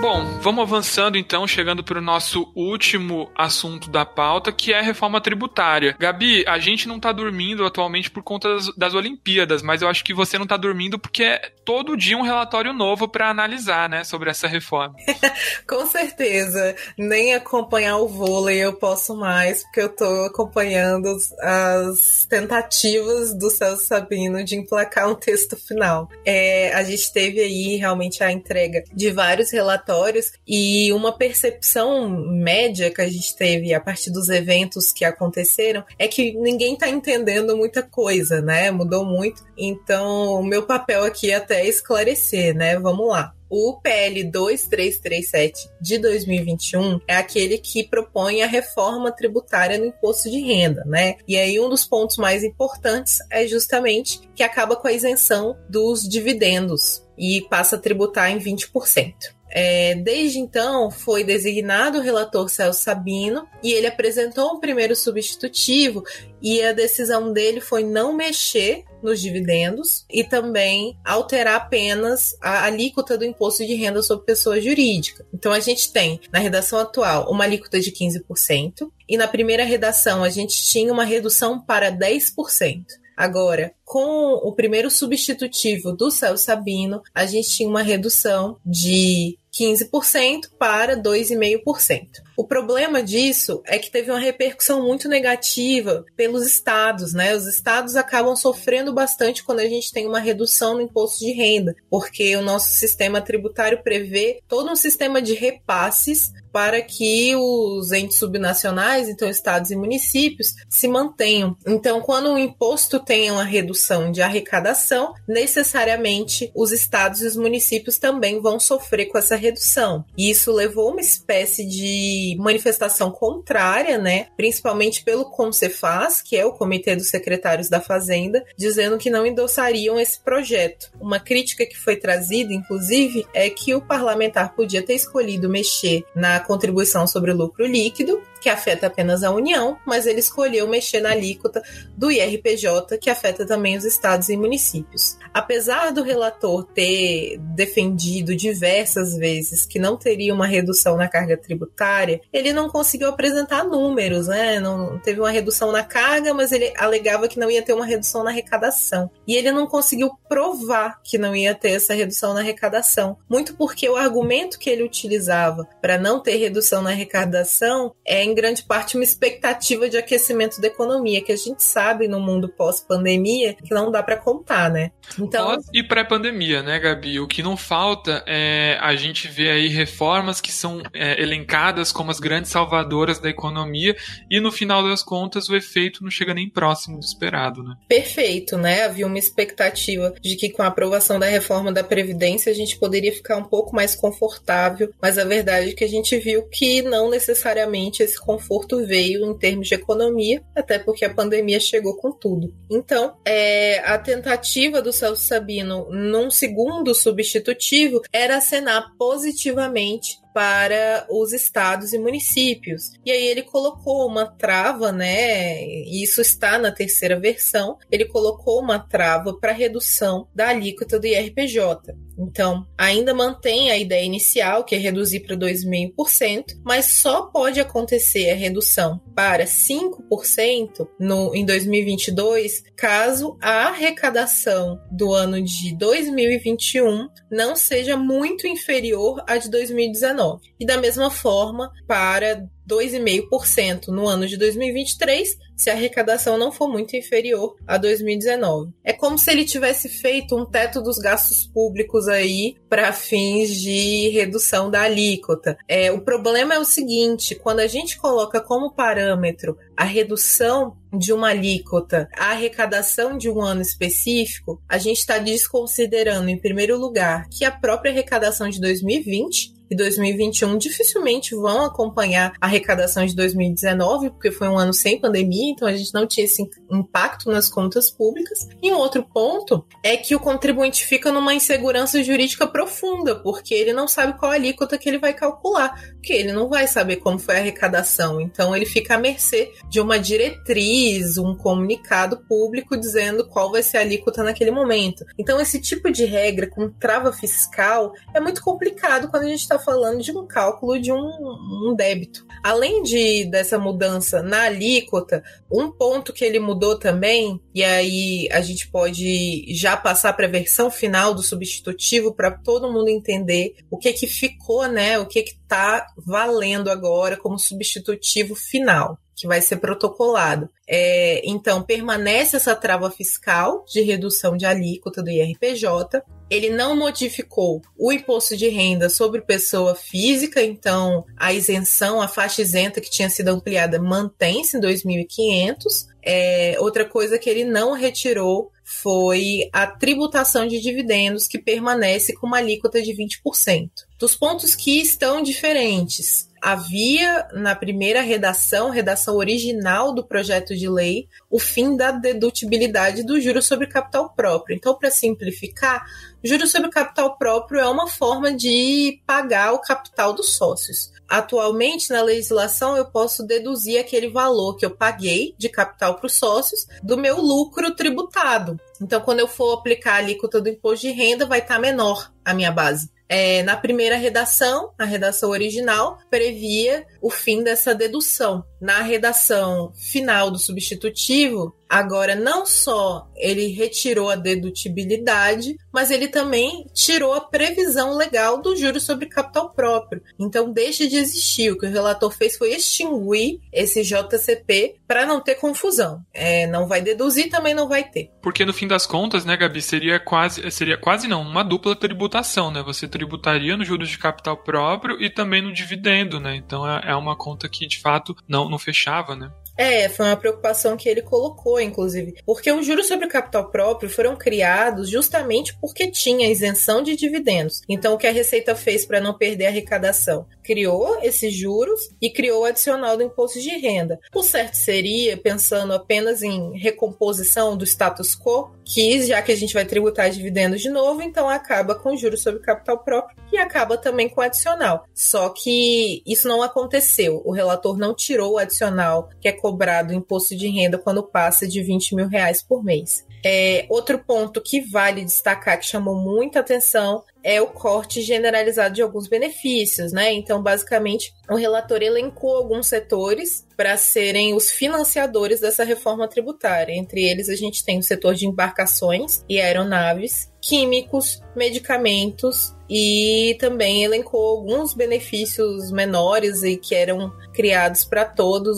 Bom, vamos avançando então, chegando para o nosso último assunto da pauta, que é a reforma tributária. Gabi, a gente não está dormindo atualmente por conta das, das, Olimpíadas, mas eu acho que você não está dormindo porque é todo dia um relatório novo para analisar, né, sobre essa reforma. Com certeza. Nem acompanhar o vôlei eu posso mais, porque eu estou acompanhando as tentativas do Celso Sabino de emplacar um texto final. É, a gente teve aí realmente a entrega de vários relatórios relatórios e uma percepção média que a gente teve a partir dos eventos que aconteceram é que ninguém está entendendo muita coisa, né? Mudou muito. Então, o meu papel aqui é até esclarecer, né? Vamos lá. O PL 2337 de 2021 é aquele que propõe a reforma tributária no imposto de renda, né? E aí um dos pontos mais importantes é justamente que acaba com a isenção dos dividendos e passa a tributar em 20%. É, desde então, foi designado o relator Celso Sabino e ele apresentou um primeiro substitutivo e a decisão dele foi não mexer nos dividendos e também alterar apenas a alíquota do imposto de renda sobre pessoa jurídica. Então a gente tem na redação atual uma alíquota de 15% e na primeira redação a gente tinha uma redução para 10%. Agora, com o primeiro substitutivo do Celso Sabino, a gente tinha uma redução de 15% para 2,5%. O problema disso é que teve uma repercussão muito negativa pelos estados, né? Os estados acabam sofrendo bastante quando a gente tem uma redução no imposto de renda, porque o nosso sistema tributário prevê todo um sistema de repasses para que os entes subnacionais, então estados e municípios, se mantenham. Então, quando o imposto tem uma redução de arrecadação, necessariamente os estados e os municípios também vão sofrer com essa redução. E isso levou uma espécie de manifestação contrária, né, principalmente pelo Concefaz, que é o Comitê dos Secretários da Fazenda, dizendo que não endossariam esse projeto. Uma crítica que foi trazida, inclusive, é que o parlamentar podia ter escolhido mexer na contribuição sobre o lucro líquido, que afeta apenas a União, mas ele escolheu mexer na alíquota do IRPJ, que afeta também os estados e municípios. Apesar do relator ter defendido diversas vezes que não teria uma redução na carga tributária, ele não conseguiu apresentar números, né? Não teve uma redução na carga, mas ele alegava que não ia ter uma redução na arrecadação. E ele não conseguiu provar que não ia ter essa redução na arrecadação, muito porque o argumento que ele utilizava para não ter redução na arrecadação é grande parte uma expectativa de aquecimento da economia, que a gente sabe no mundo pós-pandemia que não dá para contar, né? Então, e pré-pandemia, né, Gabi? O que não falta é a gente ver aí reformas que são é, elencadas como as grandes salvadoras da economia e no final das contas o efeito não chega nem próximo do esperado, né? Perfeito, né? Havia uma expectativa de que com a aprovação da reforma da Previdência a gente poderia ficar um pouco mais confortável, mas a verdade é que a gente viu que não necessariamente esse conforto veio em termos de economia, até porque a pandemia chegou com tudo. Então, é, a tentativa do Celso Sabino, num segundo substitutivo, era acenar positivamente para os estados e municípios. E aí ele colocou uma trava, né? Isso está na terceira versão. Ele colocou uma trava para redução da alíquota do IRPJ. Então, ainda mantém a ideia inicial, que é reduzir para 2,5%, mas só pode acontecer a redução para 5% no, em 2022 caso a arrecadação do ano de 2021 não seja muito inferior à de 2019. E da mesma forma, para 2,5% no ano de 2023 se a arrecadação não for muito inferior a 2019. É como se ele tivesse feito um teto dos gastos públicos aí para fins de redução da alíquota. É, o problema é o seguinte: quando a gente coloca como parâmetro a redução de uma alíquota, a arrecadação de um ano específico, a gente está desconsiderando, em primeiro lugar, que a própria arrecadação de 2020 e 2021 dificilmente vão acompanhar a arrecadação de 2019, porque foi um ano sem pandemia, então a gente não tinha esse impacto nas contas públicas. E um outro ponto é que o contribuinte fica numa insegurança jurídica profunda, porque ele não sabe qual alíquota que ele vai calcular, porque ele não vai saber como foi a arrecadação. Então ele fica à mercê de uma diretriz, um comunicado público dizendo qual vai ser a alíquota naquele momento. Então esse tipo de regra com trava fiscal é muito complicado quando a gente está falando de um cálculo de um, um débito. Além de dessa mudança na alíquota, um ponto que ele mudou também, e aí a gente pode já passar para a versão final do substitutivo para todo mundo entender o que que ficou, né? O que que está valendo agora como substitutivo final que vai ser protocolado. É, então, permanece essa trava fiscal de redução de alíquota do IRPJ. Ele não modificou o imposto de renda sobre pessoa física, então a isenção, a faixa isenta que tinha sido ampliada mantém-se em 2.500. É, outra coisa que ele não retirou foi a tributação de dividendos, que permanece com uma alíquota de 20%. Dos pontos que estão diferentes, havia na primeira redação, redação original do projeto de lei, o fim da dedutibilidade do juro sobre capital próprio. Então, para simplificar, juro sobre capital próprio é uma forma de pagar o capital dos sócios. Atualmente, na legislação, eu posso deduzir aquele valor que eu paguei de capital para os sócios do meu lucro tributado. Então, quando eu for aplicar a alíquota do imposto de renda, vai estar menor a minha base. É, na primeira redação, a redação original, previa o fim dessa dedução. Na redação final do substitutivo, agora não só ele retirou a dedutibilidade, mas ele também tirou a previsão legal do juro sobre capital próprio. Então deixa de existir. O que o relator fez foi extinguir esse JCP para não ter confusão. É, não vai deduzir, também não vai ter. Porque no fim das contas, né, Gabi, seria quase, seria quase não, uma dupla tributação, né? Você tributaria no juros de capital próprio e também no dividendo, né? Então é, é uma conta que de fato não, não fechava, né? É, foi uma preocupação que ele colocou, inclusive. Porque os juros sobre capital próprio foram criados justamente porque tinha isenção de dividendos. Então, o que a Receita fez para não perder a arrecadação? Criou esses juros e criou o adicional do imposto de renda. O certo seria, pensando apenas em recomposição do status quo, que já que a gente vai tributar dividendos de novo, então acaba com juros sobre capital próprio e acaba também com o adicional. Só que isso não aconteceu. O relator não tirou o adicional, que é cobrado imposto de renda quando passa de 20 mil reais por mês. É, outro ponto que vale destacar que chamou muita atenção é o corte generalizado de alguns benefícios, né? Então, basicamente, o relator elencou alguns setores para serem os financiadores dessa reforma tributária. Entre eles, a gente tem o setor de embarcações e aeronaves, químicos, medicamentos e também elencou alguns benefícios menores e que eram criados para todas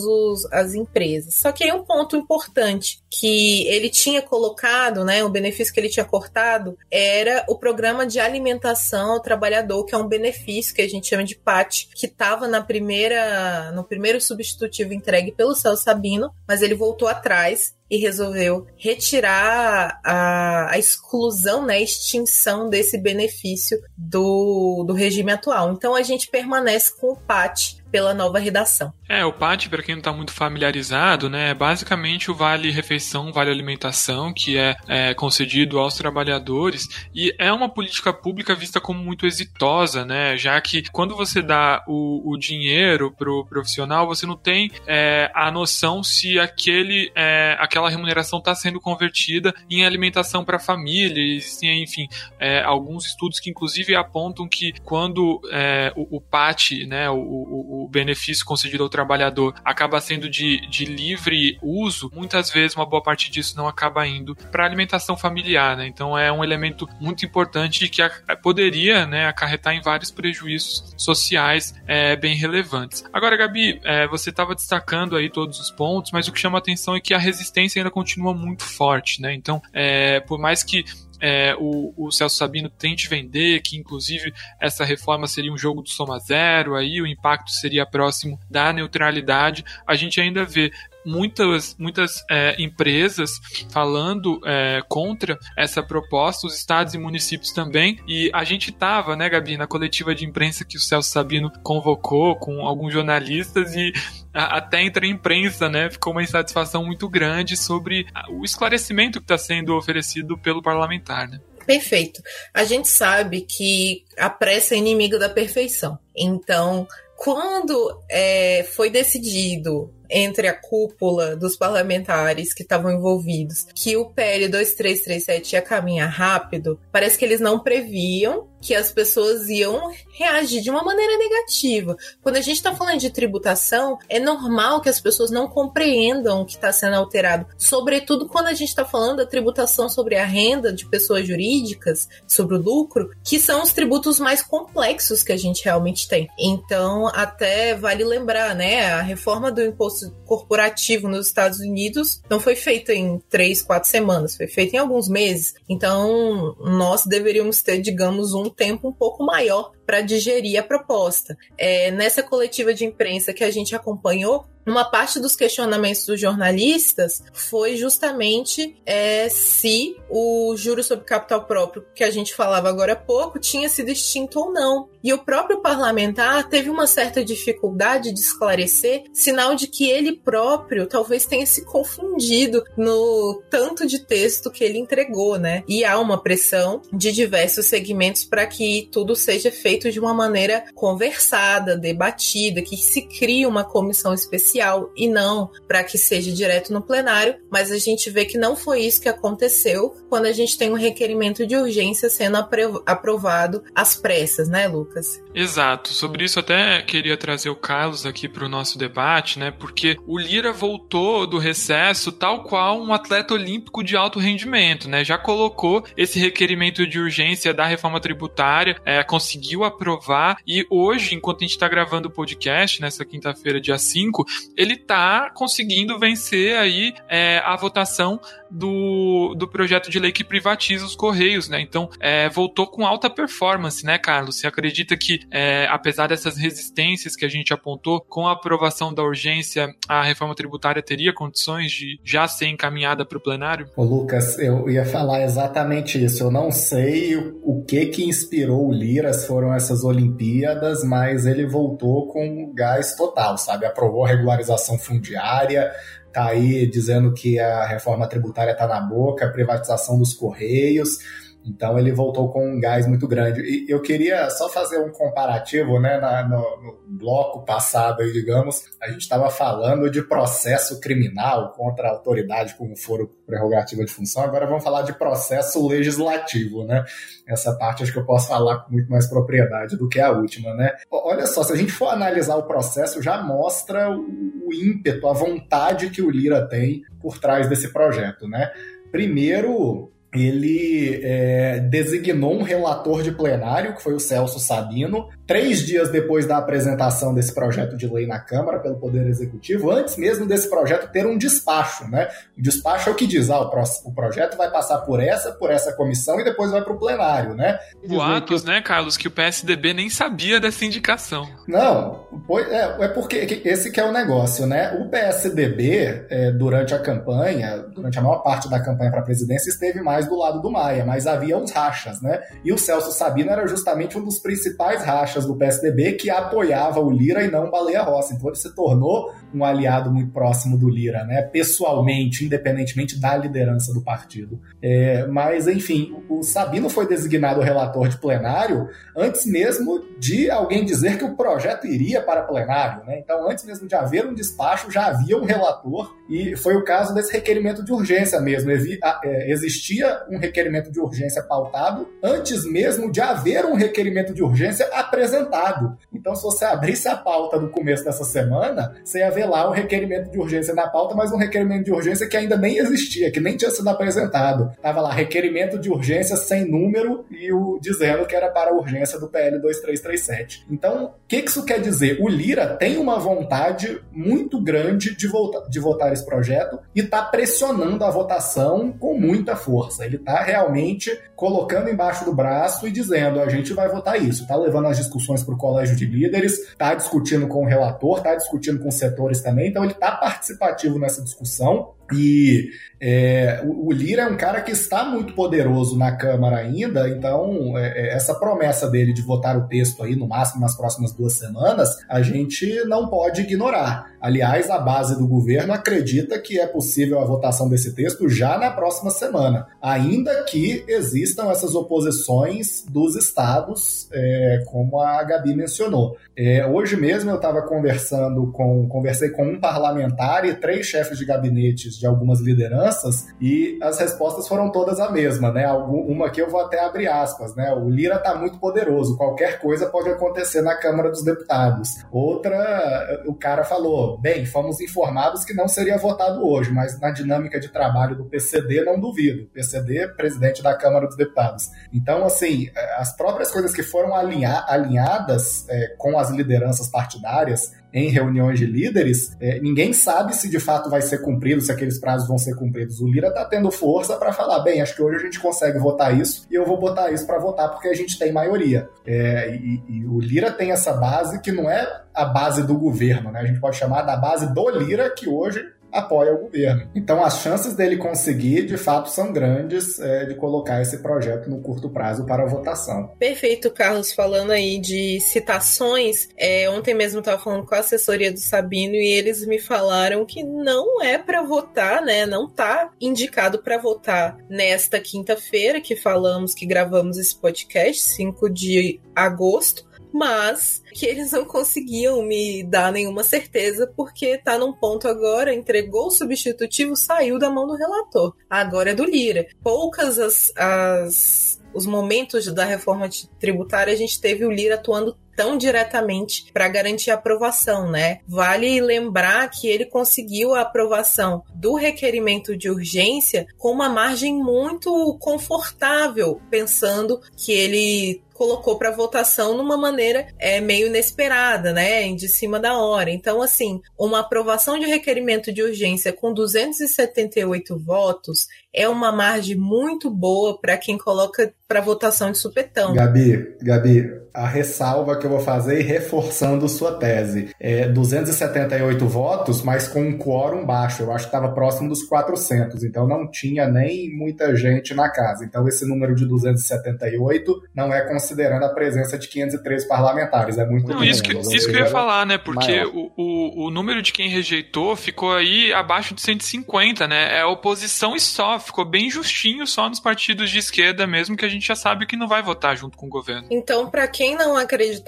as empresas. Só que aí um ponto importante que ele tinha colocado, né, o benefício que ele tinha cortado, era o programa de alimentação ao trabalhador, que é um benefício que a gente chama de PAT, que estava na primeira no primeiro substitutivo entregue pelo Celso Sabino, mas ele voltou atrás e resolveu retirar a, a exclusão, né, a extinção desse benefício do, do regime atual. Então a gente permanece com o PAT pela nova redação. É, o PAT, para quem não está muito familiarizado, né, é basicamente o Vale Refeição, Vale Alimentação, que é, é, concedido aos trabalhadores e é uma política pública vista como muito exitosa, né, já que quando você dá o, o dinheiro pro profissional, você não tem é, a noção se aquele, é, aquela remuneração está sendo convertida em alimentação para a família, e sim, enfim, é, alguns estudos que inclusive apontam que quando é, o, o PAT, né, o, o o benefício concedido ao trabalhador acaba sendo de, de livre uso, muitas vezes uma boa parte disso não acaba indo para alimentação familiar, né? Então é um elemento muito importante que poderia né, acarretar em vários prejuízos sociais é, bem relevantes. Agora, Gabi, é, você estava destacando aí todos os pontos, mas o que chama atenção é que a resistência ainda continua muito forte, né? Então, é, por mais que é, o, o, Celso Sabino tente vender, que inclusive essa reforma seria um jogo do soma zero, aí o impacto seria próximo da neutralidade, a gente ainda vê muitas, muitas é, empresas falando é, contra essa proposta, os estados e municípios também. E a gente estava, né, Gabi, na coletiva de imprensa que o Celso Sabino convocou com alguns jornalistas e até entre a imprensa, né, ficou uma insatisfação muito grande sobre o esclarecimento que está sendo oferecido pelo parlamentar, né? Perfeito. A gente sabe que a pressa é inimiga da perfeição. Então, quando é, foi decidido entre a cúpula dos parlamentares que estavam envolvidos que o PL 2337 ia caminhar rápido, parece que eles não previam que as pessoas iam reagir de uma maneira negativa. Quando a gente está falando de tributação, é normal que as pessoas não compreendam o que está sendo alterado, sobretudo quando a gente está falando da tributação sobre a renda de pessoas jurídicas, sobre o lucro, que são os tributos mais complexos que a gente realmente tem. Então, até vale lembrar, né, a reforma do imposto corporativo nos Estados Unidos não foi feita em três, quatro semanas, foi feita em alguns meses. Então, nós deveríamos ter, digamos, um tempo um pouco maior para digerir a proposta. É, nessa coletiva de imprensa que a gente acompanhou, uma parte dos questionamentos dos jornalistas foi justamente é, se o juro sobre capital próprio, que a gente falava agora há pouco, tinha sido extinto ou não. E o próprio parlamentar teve uma certa dificuldade de esclarecer, sinal de que ele próprio talvez tenha se confundido no tanto de texto que ele entregou, né? E há uma pressão de diversos segmentos para que tudo seja feito de uma maneira conversada, debatida, que se crie uma comissão especial e não para que seja direto no plenário, mas a gente vê que não foi isso que aconteceu quando a gente tem um requerimento de urgência sendo aprovado às pressas, né, Lucas? Exato. Sobre isso até queria trazer o Carlos aqui para o nosso debate, né? Porque o Lira voltou do recesso tal qual um atleta olímpico de alto rendimento, né? Já colocou esse requerimento de urgência da reforma tributária, é, conseguiu aprovar e hoje, enquanto a gente está gravando o podcast, nessa quinta-feira, dia 5, ele está conseguindo vencer aí é, a votação do, do projeto de lei que privatiza os Correios, né? Então, é, voltou com alta performance, né, Carlos? Você acredita que, é, apesar dessas resistências que a gente apontou, com a aprovação da urgência, a reforma tributária teria condições de já ser encaminhada para o plenário? Ô, Lucas, eu ia falar exatamente isso. Eu não sei o que que inspirou o Lira, foram essas Olimpíadas, mas ele voltou com gás total, sabe? Aprovou a regularização fundiária, tá aí dizendo que a reforma tributária está na boca, a privatização dos Correios. Então ele voltou com um gás muito grande. E eu queria só fazer um comparativo, né? Na, no, no, bloco passado, aí, digamos, a gente estava falando de processo criminal contra a autoridade como foro prerrogativa de função. Agora vamos falar de processo legislativo, né? Essa parte acho que eu posso falar com muito mais propriedade do que a última, né? Olha só, se a gente for analisar o processo, já mostra o, ímpeto, a vontade que o Lira tem por trás desse projeto, né? Primeiro, ele é, designou um relator de plenário, que foi o Celso Sabino, três dias depois da apresentação desse projeto de lei na Câmara pelo Poder Executivo, antes mesmo desse projeto ter um despacho. Né? O despacho é o que diz: ah, o, pro, o projeto vai passar por essa, por essa comissão e depois vai para o plenário. Né? Boatos, né, Carlos, que o PSDB nem sabia dessa indicação. Não, é, é porque esse que é o negócio. né? O PSDB, é, durante a campanha, durante a maior parte da campanha para a presidência, esteve mais mais do lado do Maia, mas havia uns rachas, né? E o Celso Sabino era justamente um dos principais rachas do PSDB que apoiava o Lira e não o Baleia Rossi. Então ele se tornou um aliado muito próximo do Lira, né? Pessoalmente, independentemente da liderança do partido. É, mas, enfim, o Sabino foi designado relator de plenário antes mesmo de alguém dizer que o projeto iria para plenário, né? Então, antes mesmo de haver um despacho, já havia um relator e foi o caso desse requerimento de urgência mesmo. É, existia um requerimento de urgência pautado antes mesmo de haver um requerimento de urgência apresentado. Então, se você abrisse a pauta no começo dessa semana, você ia ver lá um requerimento de urgência na pauta, mas um requerimento de urgência que ainda nem existia, que nem tinha sido apresentado. Tava lá, requerimento de urgência sem número e o dizendo que era para a urgência do PL 2337. Então, o que isso quer dizer? O Lira tem uma vontade muito grande de, voltar, de votar esse projeto e está pressionando a votação com muita força. Ele está realmente colocando embaixo do braço e dizendo: a gente vai votar isso. Está levando as discussões para o colégio de líderes, está discutindo com o relator, está discutindo com setores também, então ele está participativo nessa discussão. E é, o, Lira é um cara que está muito poderoso na Câmara ainda, então é, é, essa promessa dele de votar o texto aí no máximo nas próximas duas semanas, a gente não pode ignorar. Aliás, a base do governo acredita que é possível a votação desse texto já na próxima semana, ainda que existam essas oposições dos estados, é, como a Gabi mencionou. É, hoje mesmo eu estava conversando com, conversei com um parlamentar e três chefes de gabinetes de algumas lideranças e as respostas foram todas a mesma, né? Uma que eu vou até abrir aspas, né? O Lira está muito poderoso, qualquer coisa pode acontecer na Câmara dos Deputados. Outra, o cara falou, bem, fomos informados que não seria votado hoje, mas na dinâmica de trabalho do PCD não duvido. PCD, presidente da Câmara dos Deputados. Então, assim, as próprias coisas que foram alinha alinhadas é, com as lideranças partidárias em reuniões de líderes, é, ninguém sabe se de fato vai ser cumprido, se aqueles prazos vão ser cumpridos. O Lira está tendo força para falar, bem, acho que hoje a gente consegue votar isso e eu vou botar isso para votar porque a gente tem maioria. É, e, e, o Lira tem essa base que não é a base do governo, né? A gente pode chamar da base do Lira, que hoje apoia o governo. Então, as chances dele conseguir, de fato, são grandes é, de colocar esse projeto no curto prazo para votação. Perfeito, Carlos, falando aí de citações. É, ontem mesmo eu estava falando com a assessoria do Sabino e eles me falaram que não é para votar, né? Não tá indicado para votar nesta quinta-feira que falamos, que gravamos esse podcast, 5 de agosto mas que eles não conseguiam me dar nenhuma certeza porque tá num ponto agora, entregou o substitutivo, saiu da mão do relator. Agora é do Lira. Poucas as, as os momentos da reforma tributária a gente teve o Lira atuando tão diretamente para garantir a aprovação, né? Vale lembrar que ele conseguiu a aprovação do requerimento de urgência com uma margem muito confortável, pensando que ele colocou para votação numa maneira é, meio inesperada, né, de cima da hora. Então, assim, uma aprovação de requerimento de urgência com 278 votos é uma margem muito boa para quem coloca para votação de supetão. Gabi, Gabi, a ressalva que eu vou fazer e reforçando sua tese. É 278 votos, mas com um quórum baixo. Eu acho que estava próximo dos 400, então não tinha nem muita gente na casa. Então esse número de 278 não é considerando a presença de 503 parlamentares, é muito não, isso que, isso que eu ia falar, né? Porque o, o, o número de quem rejeitou ficou aí abaixo de 150, né? É oposição e só, ficou bem justinho só nos partidos de esquerda mesmo, que a gente já sabe que não vai votar junto com o governo. Então, para quem não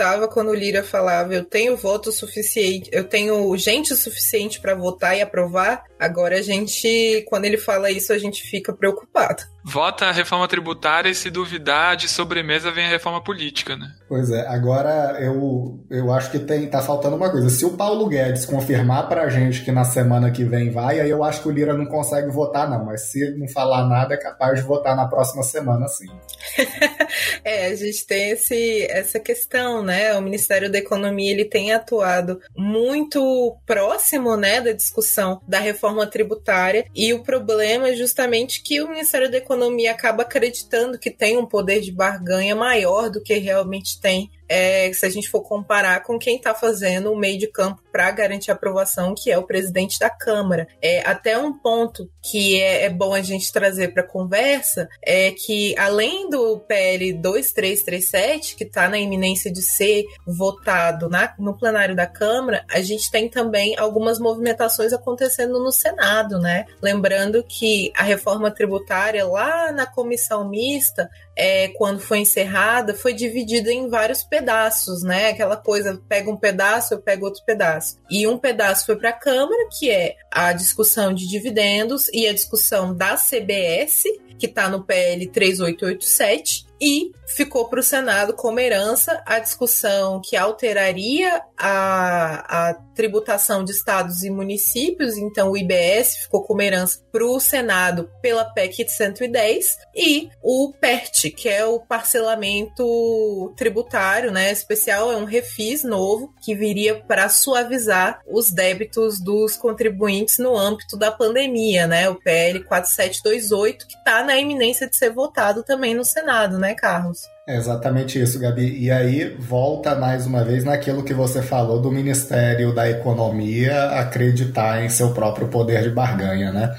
acreditava quando o Lira falava eu tenho voto suficiente, eu tenho gente suficiente para votar e aprovar, agora a gente, quando ele fala isso, a gente fica preocupado vota a reforma tributária e se duvidar de sobremesa vem a reforma política, né? Pois é, agora eu, eu acho que tem, tá faltando uma coisa. Se o Paulo Guedes confirmar pra gente que na semana que vem vai, aí eu acho que o Lira não consegue votar, não. Mas se não falar nada, é capaz de votar na próxima semana, sim. é, a gente tem esse, essa questão, né? O Ministério da Economia ele tem atuado muito próximo, né, da discussão da reforma tributária. E o problema é justamente que o Ministério da economia acaba acreditando que tem um poder de barganha maior do que realmente tem é, se a gente for comparar com quem está fazendo o meio de campo para garantir a aprovação, que é o presidente da Câmara. É, até um ponto que é, é bom a gente trazer para conversa é que, além do PL 2337, que está na iminência de ser votado na, no plenário da Câmara, a gente tem também algumas movimentações acontecendo no Senado, né? Lembrando que a reforma tributária lá na comissão mista é, quando foi encerrada, foi dividida em vários pedaços, né? Aquela coisa, pega um pedaço, eu pego outro pedaço. E um pedaço foi para a Câmara, que é a discussão de dividendos e a discussão da CBS, que está no PL 3887, e ficou para o Senado como herança a discussão que alteraria a, a tributação de estados e municípios, então o IBS ficou como herança para o Senado pela PEC 110 e o PERT, que é o parcelamento tributário né, especial, é um refis novo que viria para suavizar os débitos dos contribuintes no âmbito da pandemia, né, o PL 4728, que está na iminência de ser votado também no Senado, né, né, Carlos? É exatamente isso, Gabi. E aí volta mais uma vez naquilo que você falou do Ministério da Economia acreditar em seu próprio poder de barganha, né?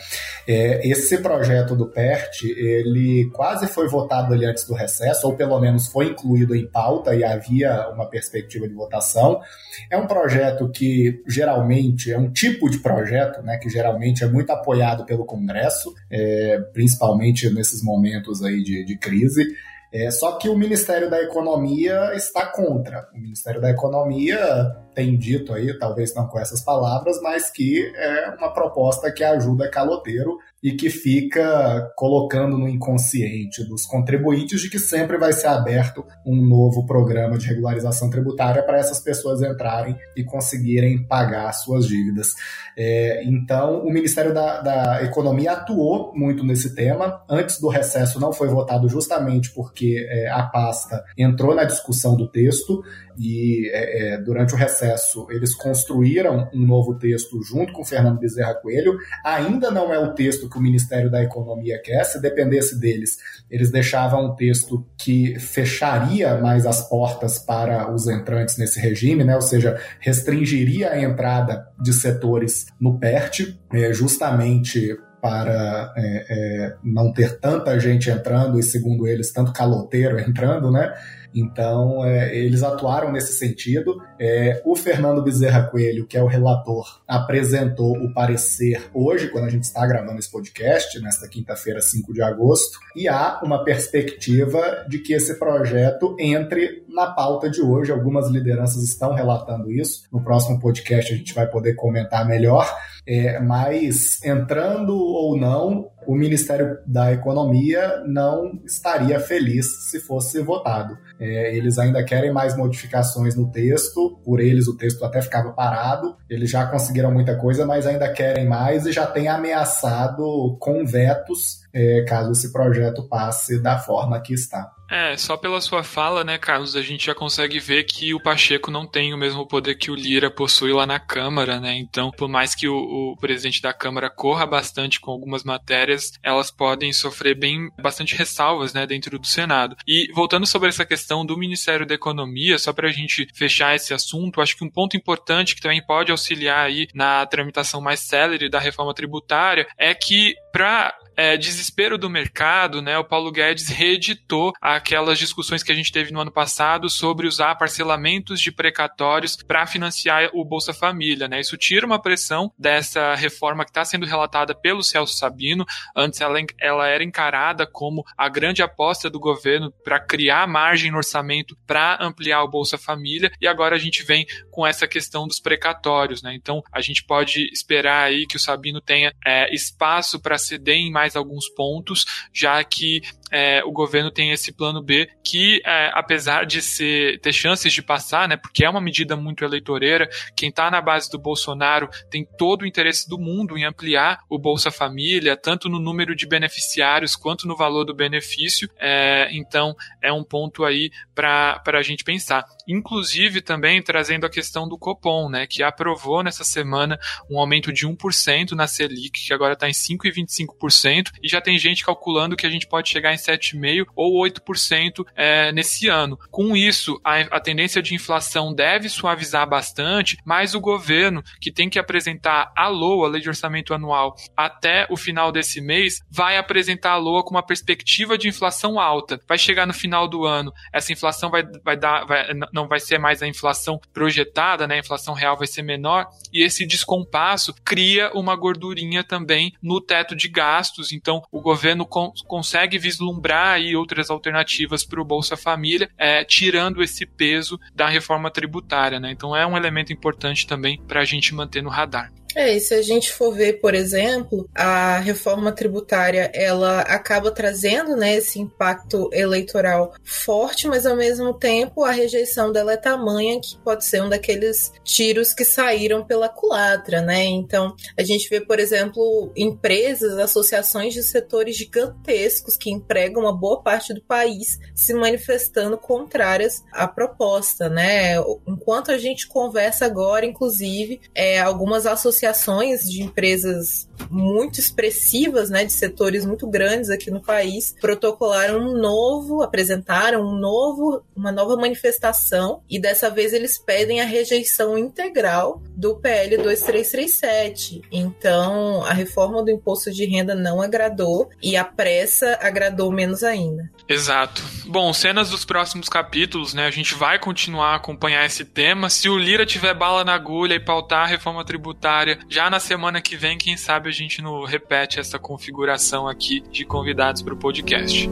É, esse projeto do PERT, ele quase foi votado ali antes do recesso, ou pelo menos foi incluído em pauta e havia uma perspectiva de votação. É um projeto que geralmente é um tipo de projeto, né, que geralmente é muito apoiado pelo Congresso, é, principalmente nesses momentos aí de, de crise. É, só que o Ministério da Economia está contra. O Ministério da Economia tem dito aí, talvez não com essas palavras, mas que é uma proposta que ajuda caloteiro e que fica colocando no inconsciente dos contribuintes de que sempre vai ser aberto um novo programa de regularização tributária para essas pessoas entrarem e conseguirem pagar suas dívidas. É, então, o Ministério da, da, Economia atuou muito nesse tema. Antes do recesso não foi votado justamente porque é, a pasta entrou na discussão do texto e é, é durante o recesso eles construíram um novo texto junto com Fernando Bezerra Coelho. Ainda não é o texto que o Ministério da Economia quer, se dependesse deles, eles deixavam um texto que fecharia mais as portas para os entrantes nesse regime, né? ou seja, restringiria a entrada de setores no PERT, é, justamente para é, é, não ter tanta gente entrando e, segundo eles, tanto caloteiro entrando, né? Então, é, eles atuaram nesse sentido. É, o Fernando Bezerra Coelho, que é o relator, apresentou o parecer hoje, quando a gente está gravando esse podcast, nesta quinta-feira, 5 de agosto, e há uma perspectiva de que esse projeto entre na pauta de hoje. Algumas lideranças estão relatando isso. No próximo podcast a gente vai poder comentar melhor. É, mas entrando ou não, o Ministério da Economia não estaria feliz se fosse votado. É, eles ainda querem mais modificações no texto, por eles o texto até ficava parado, eles já conseguiram muita coisa, mas ainda querem mais e já têm ameaçado com vetos é, caso esse projeto passe da forma que está. É, só pela sua fala, né, Carlos, a gente já consegue ver que o Pacheco não tem o mesmo poder que o Lira possui lá na Câmara, né? Então, por mais que o, o presidente da Câmara corra bastante com algumas matérias, elas podem sofrer bem bastante ressalvas, né, dentro do Senado. E voltando sobre essa questão do Ministério da Economia, só para a gente fechar esse assunto, acho que um ponto importante que também pode auxiliar aí na tramitação mais célere da reforma tributária é que para é, desespero do mercado, né, o Paulo Guedes reeditou aquelas discussões que a gente teve no ano passado sobre usar parcelamentos de precatórios para financiar o Bolsa Família. Né? Isso tira uma pressão dessa reforma que está sendo relatada pelo Celso Sabino. Antes ela, ela era encarada como a grande aposta do governo para criar margem no orçamento para ampliar o Bolsa Família e agora a gente vem com essa questão dos precatórios. Né? Então a gente pode esperar aí que o Sabino tenha é, espaço para ceder em mais mais alguns pontos, já que é, o governo tem esse plano B que, é, apesar de ser, ter chances de passar, né, porque é uma medida muito eleitoreira, quem está na base do Bolsonaro tem todo o interesse do mundo em ampliar o Bolsa Família, tanto no número de beneficiários quanto no valor do benefício. É, então, é um ponto aí para a gente pensar. Inclusive, também trazendo a questão do Copom, né, que aprovou nessa semana um aumento de 1% na Selic, que agora está em 5,25%, e já tem gente calculando que a gente pode chegar em 7,5% ou 8% é, nesse ano. Com isso, a, a tendência de inflação deve suavizar bastante, mas o governo, que tem que apresentar a LOA, a Lei de Orçamento Anual, até o final desse mês, vai apresentar a LOA com uma perspectiva de inflação alta. Vai chegar no final do ano, essa inflação vai, vai dar, vai, não vai ser mais a inflação projetada, né? A inflação real vai ser menor, e esse descompasso cria uma gordurinha também no teto de gastos. Então, o governo con consegue vislumbrar aí outras alternativas para o Bolsa Família, é, tirando esse peso da reforma tributária. Né? Então é um elemento importante também para a gente manter no radar. É, e se a gente for ver, por exemplo, a reforma tributária, ela acaba trazendo, né, esse impacto eleitoral forte, mas ao mesmo tempo a rejeição dela é tamanha que pode ser um daqueles tiros que saíram pela culatra, né? Então, a gente vê, por exemplo, empresas, associações de setores gigantescos que empregam uma boa parte do país se manifestando contrárias à proposta, né? Enquanto a gente conversa agora, inclusive, é, algumas associações associações de empresas muito expressivas, né, de setores muito grandes aqui no país, protocolaram um novo, apresentaram um novo, uma nova manifestação e dessa vez eles pedem a rejeição integral do PL 2337. Então, a reforma do imposto de renda não agradou e a pressa agradou menos ainda. Exato. Bom, cenas dos próximos capítulos, né? A gente vai continuar a acompanhar esse tema. Se o Lira tiver bala na agulha e pautar a reforma tributária já na semana que vem, quem sabe a gente não repete essa configuração aqui de convidados para o podcast.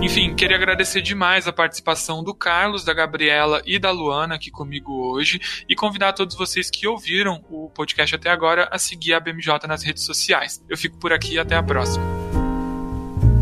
Enfim, queria agradecer demais a participação do Carlos, da Gabriela e da Luana aqui comigo hoje e convidar todos vocês que ouviram o podcast até agora a seguir a BMJ nas redes sociais. Eu fico por aqui e até a próxima.